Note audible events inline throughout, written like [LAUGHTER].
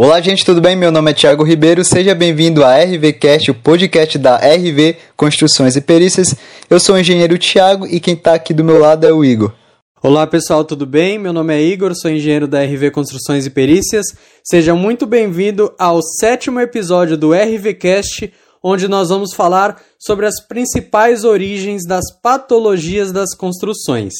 Olá, gente, tudo bem? Meu nome é Thiago Ribeiro. Seja bem-vindo a RVcast, o podcast da RV Construções e Perícias. Eu sou o engenheiro Thiago e quem está aqui do meu lado é o Igor. Olá, pessoal, tudo bem? Meu nome é Igor, sou engenheiro da RV Construções e Perícias. Seja muito bem-vindo ao sétimo episódio do RVcast, onde nós vamos falar sobre as principais origens das patologias das construções.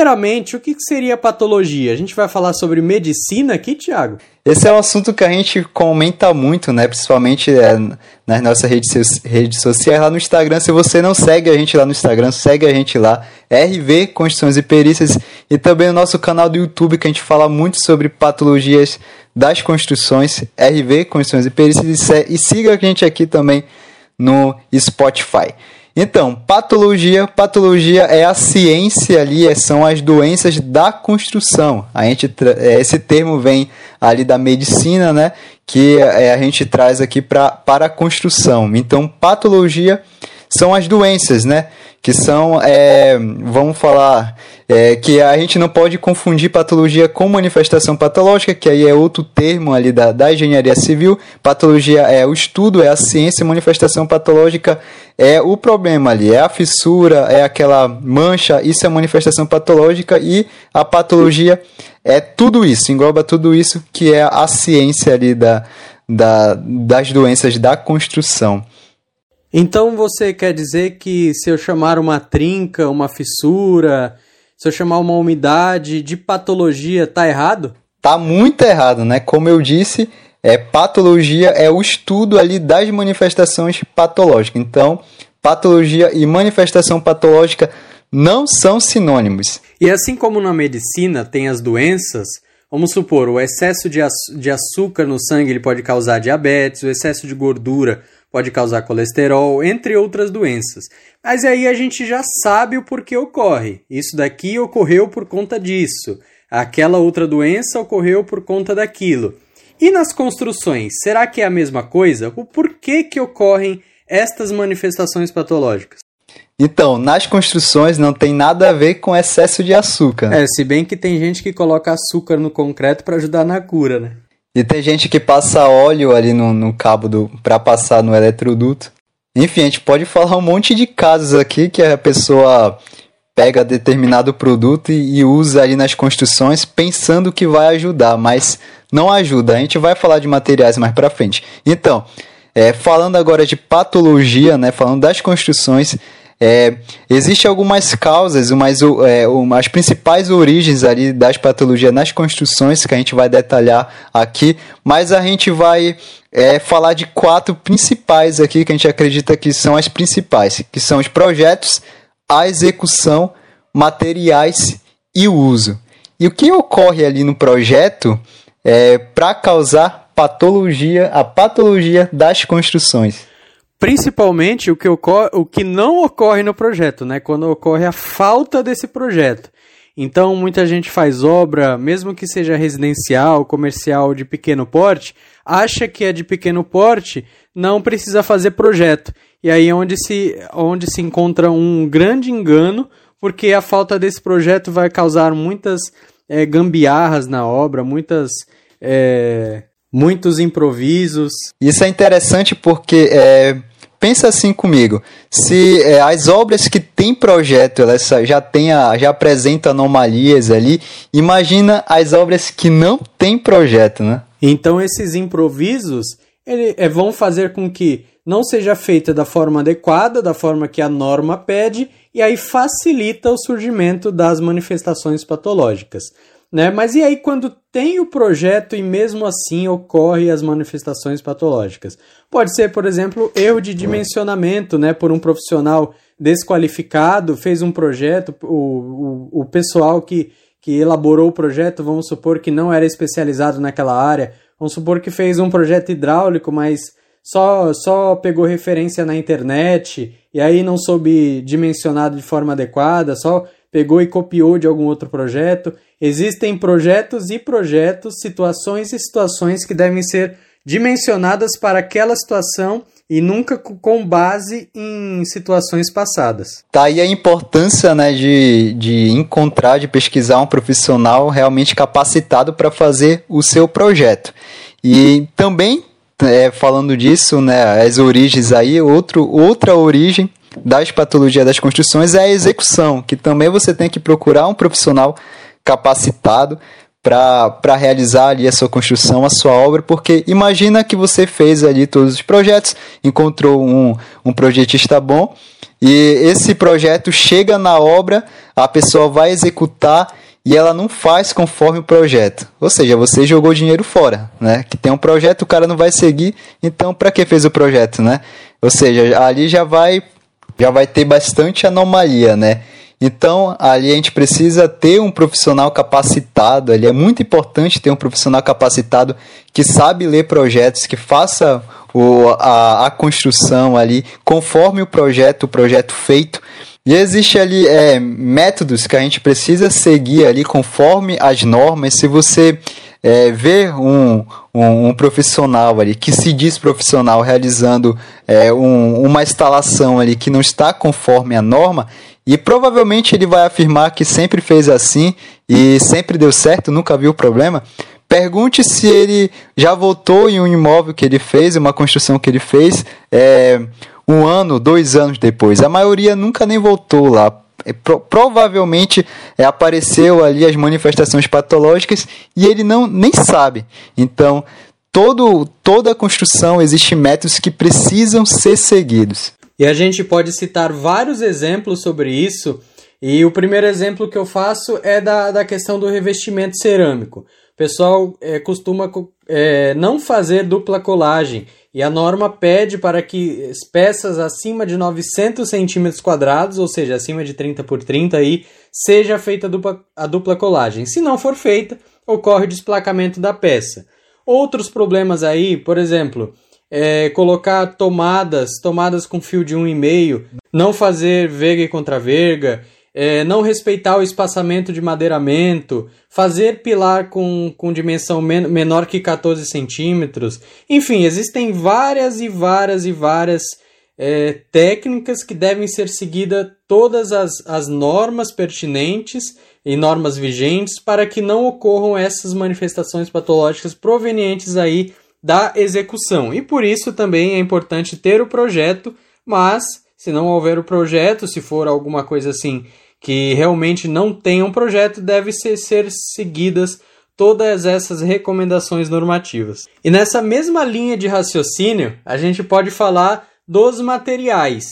Primeiramente, o que seria patologia? A gente vai falar sobre medicina aqui, Tiago? Esse é um assunto que a gente comenta muito, né? Principalmente é, nas nossas redes, redes sociais, lá no Instagram. Se você não segue a gente lá no Instagram, segue a gente lá, RV Construções e Perícias, e também o nosso canal do YouTube, que a gente fala muito sobre patologias das construções, RV Construções e Perícias, e siga a gente aqui também no Spotify. Então, patologia, patologia é a ciência ali, é, são as doenças da construção. A gente é, esse termo vem ali da medicina, né, que é, a gente traz aqui pra, para a construção. Então, patologia são as doenças, né? Que são, é, vamos falar, é, que a gente não pode confundir patologia com manifestação patológica, que aí é outro termo ali da, da engenharia civil. Patologia é o estudo, é a ciência, manifestação patológica é o problema ali, é a fissura, é aquela mancha, isso é manifestação patológica e a patologia é tudo isso, engloba tudo isso que é a ciência ali da, da, das doenças da construção. Então você quer dizer que se eu chamar uma trinca, uma fissura, se eu chamar uma umidade de patologia, tá errado? Tá muito errado, né? Como eu disse, é patologia é o estudo ali das manifestações patológicas. Então, patologia e manifestação patológica não são sinônimos. E assim como na medicina tem as doenças, vamos supor, o excesso de, açúcar no sangue ele pode causar diabetes, o excesso de gordura pode causar colesterol, entre outras doenças. Mas aí a gente já sabe o porquê ocorre. Isso daqui ocorreu por conta disso. Aquela outra doença ocorreu por conta daquilo. E nas construções, será que é a mesma coisa? O porquê que ocorrem estas manifestações patológicas? Então, nas construções não tem nada a ver com excesso de açúcar. É, se bem que tem gente que coloca açúcar no concreto para ajudar na cura, né? E tem gente que passa óleo ali no, no cabo do para passar no eletroduto. Enfim, a gente pode falar um monte de casos aqui que a pessoa pega determinado produto e, e usa ali nas construções pensando que vai ajudar, mas não ajuda. A gente vai falar de materiais mais para frente. Então, é, falando agora de patologia, né, falando das construções, é, Existem algumas causas, umas, é, as principais origens ali das patologias nas construções que a gente vai detalhar aqui, mas a gente vai é, falar de quatro principais aqui que a gente acredita que são as principais, que são os projetos, a execução, materiais e o uso. E o que ocorre ali no projeto é, para causar patologia, a patologia das construções? Principalmente o que, ocorre, o que não ocorre no projeto, né? Quando ocorre a falta desse projeto. Então, muita gente faz obra, mesmo que seja residencial, comercial de pequeno porte, acha que é de pequeno porte, não precisa fazer projeto. E aí é onde se, onde se encontra um grande engano, porque a falta desse projeto vai causar muitas é, gambiarras na obra, muitas é, muitos improvisos. Isso é interessante porque é, pensa assim comigo, se é, as obras que tem projeto elas já tem a, já apresentam anomalias ali, imagina as obras que não tem projeto, né? Então esses improvisos ele, é, vão fazer com que não seja feita da forma adequada, da forma que a norma pede, e aí facilita o surgimento das manifestações patológicas. Né? Mas e aí quando tem o projeto e mesmo assim ocorre as manifestações patológicas? Pode ser, por exemplo, erro de dimensionamento, né? Por um profissional desqualificado, fez um projeto, o, o, o pessoal que, que elaborou o projeto, vamos supor que não era especializado naquela área, vamos supor que fez um projeto hidráulico, mas só, só pegou referência na internet e aí não soube dimensionar de forma adequada, só pegou e copiou de algum outro projeto. Existem projetos e projetos, situações e situações que devem ser dimensionadas para aquela situação e nunca com base em situações passadas. Tá aí a importância né, de, de encontrar, de pesquisar um profissional realmente capacitado para fazer o seu projeto. E também, é, falando disso, né, as origens aí, outro, outra origem das patologias das construções é a execução, que também você tem que procurar um profissional capacitado para realizar ali a sua construção, a sua obra, porque imagina que você fez ali todos os projetos, encontrou um, um projetista bom e esse projeto chega na obra, a pessoa vai executar e ela não faz conforme o projeto. Ou seja, você jogou dinheiro fora, né? Que tem um projeto, o cara não vai seguir, então para que fez o projeto, né? Ou seja, ali já vai já vai ter bastante anomalia, né? Então, ali a gente precisa ter um profissional capacitado, ali é muito importante ter um profissional capacitado que sabe ler projetos, que faça o, a, a construção ali conforme o projeto, o projeto feito. E existe ali é, métodos que a gente precisa seguir ali conforme as normas. Se você é, ver um, um, um, profissional ali que se diz profissional realizando é, um, uma instalação ali que não está conforme a norma, e provavelmente ele vai afirmar que sempre fez assim e sempre deu certo, nunca viu problema. Pergunte se ele já voltou em um imóvel que ele fez, uma construção que ele fez, é, um ano, dois anos depois. A maioria nunca nem voltou lá. É, pro, provavelmente é, apareceu ali as manifestações patológicas e ele não nem sabe. Então, todo, toda a construção existe métodos que precisam ser seguidos. E a gente pode citar vários exemplos sobre isso. E o primeiro exemplo que eu faço é da, da questão do revestimento cerâmico. O pessoal é, costuma é, não fazer dupla colagem e a norma pede para que peças acima de 900 centímetros quadrados, ou seja, acima de 30 por 30, aí, seja feita a dupla, a dupla colagem. Se não for feita, ocorre o desplacamento da peça. Outros problemas aí, por exemplo, é, colocar tomadas, tomadas com fio de 1,5, não fazer verga e contra-verga, é, não respeitar o espaçamento de madeiramento, fazer pilar com, com dimensão men menor que 14 centímetros. Enfim, existem várias e várias e várias é, técnicas que devem ser seguidas todas as, as normas pertinentes e normas vigentes para que não ocorram essas manifestações patológicas provenientes aí da execução. E por isso também é importante ter o projeto, mas se não houver o projeto, se for alguma coisa assim que realmente não tem um projeto, deve ser, ser seguidas todas essas recomendações normativas. E nessa mesma linha de raciocínio, a gente pode falar dos materiais.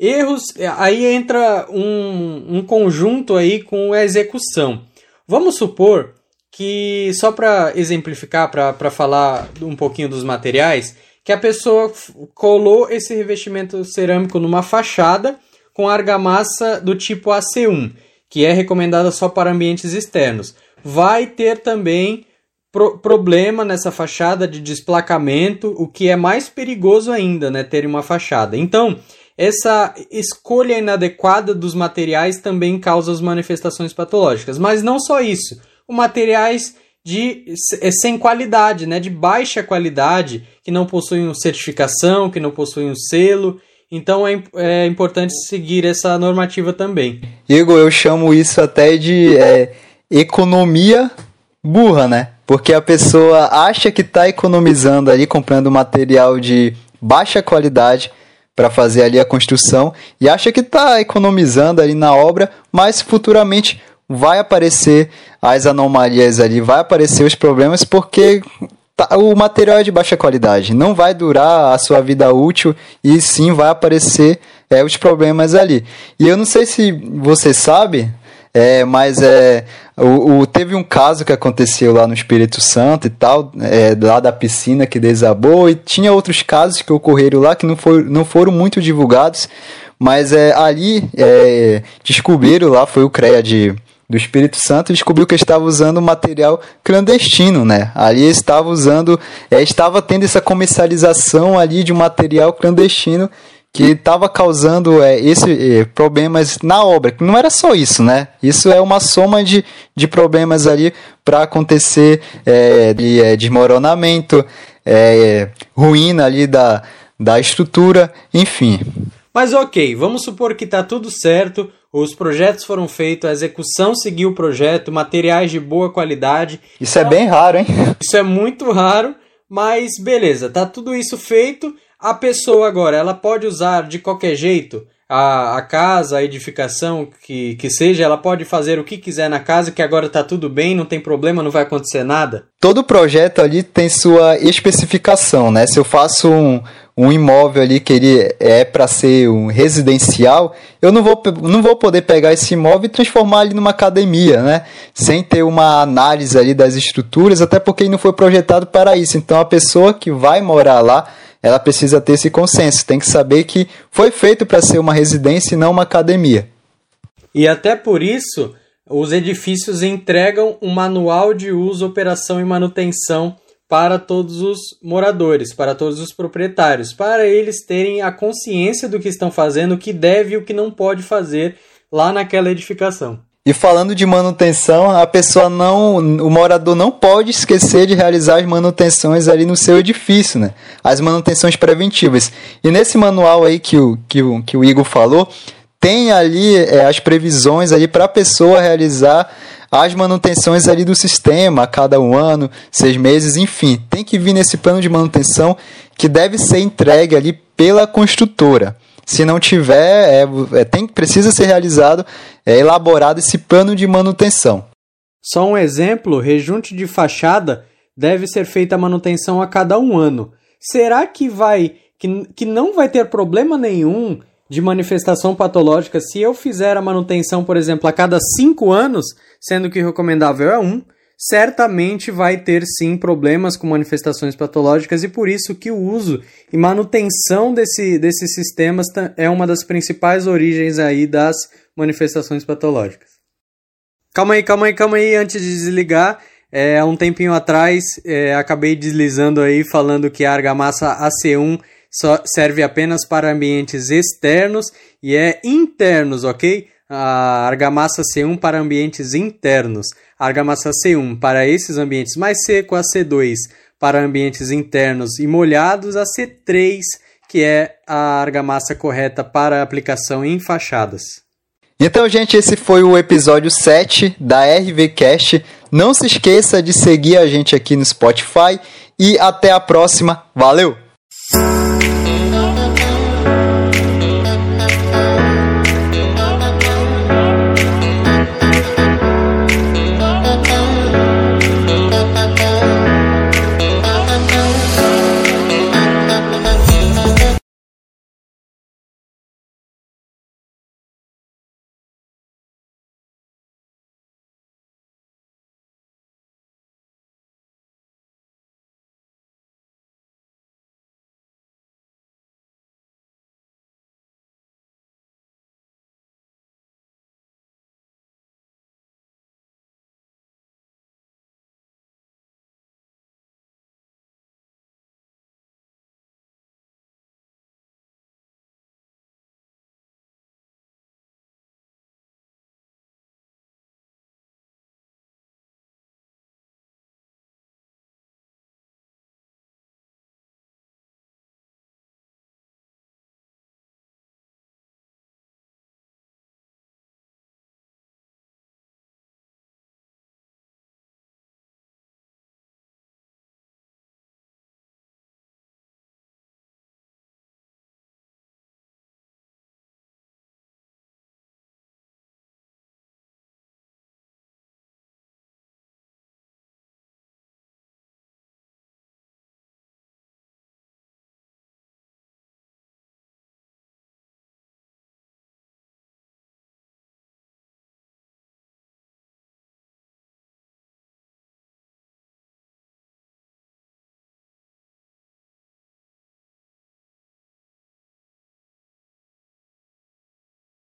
Erros, aí entra um, um conjunto aí com a execução. Vamos supor que, só para exemplificar, para falar um pouquinho dos materiais, que a pessoa colou esse revestimento cerâmico numa fachada com argamassa do tipo AC1, que é recomendada só para ambientes externos. Vai ter também pro problema nessa fachada de desplacamento, o que é mais perigoso ainda, né, ter uma fachada. Então, essa escolha inadequada dos materiais também causa as manifestações patológicas. Mas não só isso materiais de é, sem qualidade, né, de baixa qualidade, que não possuem certificação, que não possuem um selo. Então é, é importante seguir essa normativa também. Igor, eu chamo isso até de é, economia burra, né? Porque a pessoa acha que está economizando ali, comprando material de baixa qualidade para fazer ali a construção e acha que está economizando ali na obra, mas futuramente vai aparecer as anomalias ali, vai aparecer os problemas porque tá, o material é de baixa qualidade, não vai durar a sua vida útil e sim vai aparecer é, os problemas ali. E eu não sei se você sabe, é, mas é, o, o, teve um caso que aconteceu lá no Espírito Santo e tal, é, lá da piscina que desabou, e tinha outros casos que ocorreram lá que não, for, não foram muito divulgados, mas é, ali é, descobriram lá, foi o CREA de do Espírito Santo descobriu que estava usando material clandestino, né? Ali estava usando, é, estava tendo essa comercialização ali de um material clandestino que estava causando é, esse é, problemas na obra. Não era só isso, né? Isso é uma soma de, de problemas ali para acontecer é, de é, desmoronamento, é, ruína ali da, da estrutura, enfim. Mas ok, vamos supor que está tudo certo, os projetos foram feitos, a execução seguiu o projeto, materiais de boa qualidade. Isso é bem raro, hein? [LAUGHS] Isso é muito raro, mas beleza, tá tudo isso feito. A pessoa agora, ela pode usar de qualquer jeito a, a casa, a edificação que, que seja, ela pode fazer o que quiser na casa, que agora está tudo bem, não tem problema, não vai acontecer nada? Todo projeto ali tem sua especificação, né? Se eu faço um, um imóvel ali que ele é para ser um residencial, eu não vou, não vou poder pegar esse imóvel e transformar ali numa academia, né? Sem ter uma análise ali das estruturas, até porque ele não foi projetado para isso. Então a pessoa que vai morar lá, ela precisa ter esse consenso, tem que saber que foi feito para ser uma residência e não uma academia. E até por isso, os edifícios entregam um manual de uso, operação e manutenção para todos os moradores, para todos os proprietários, para eles terem a consciência do que estão fazendo, o que deve e o que não pode fazer lá naquela edificação. E falando de manutenção, a pessoa não, o morador não pode esquecer de realizar as manutenções ali no seu edifício, né? As manutenções preventivas. E nesse manual aí que o, que o, que o Igor falou, tem ali é, as previsões ali para a pessoa realizar as manutenções ali do sistema a cada um ano, seis meses, enfim. Tem que vir nesse plano de manutenção que deve ser entregue ali pela construtora. Se não tiver, é, é, tem, precisa ser realizado, é elaborado esse plano de manutenção. Só um exemplo: rejunte de fachada deve ser feita a manutenção a cada um ano. Será que vai que, que não vai ter problema nenhum de manifestação patológica se eu fizer a manutenção, por exemplo, a cada cinco anos, sendo que o recomendável é um? Certamente vai ter sim problemas com manifestações patológicas e por isso que o uso e manutenção desse, desses sistemas é uma das principais origens aí das manifestações patológicas. Calma aí, calma aí, calma aí, antes de desligar, é, um tempinho atrás é, acabei deslizando aí falando que a argamassa AC1 só serve apenas para ambientes externos e é internos, ok? A argamassa C1 para ambientes internos argamassa C1 para esses ambientes mais secos, a C2 para ambientes internos e molhados, a C3 que é a argamassa correta para aplicação em fachadas. Então, gente, esse foi o episódio 7 da RVCast. Não se esqueça de seguir a gente aqui no Spotify e até a próxima. Valeu!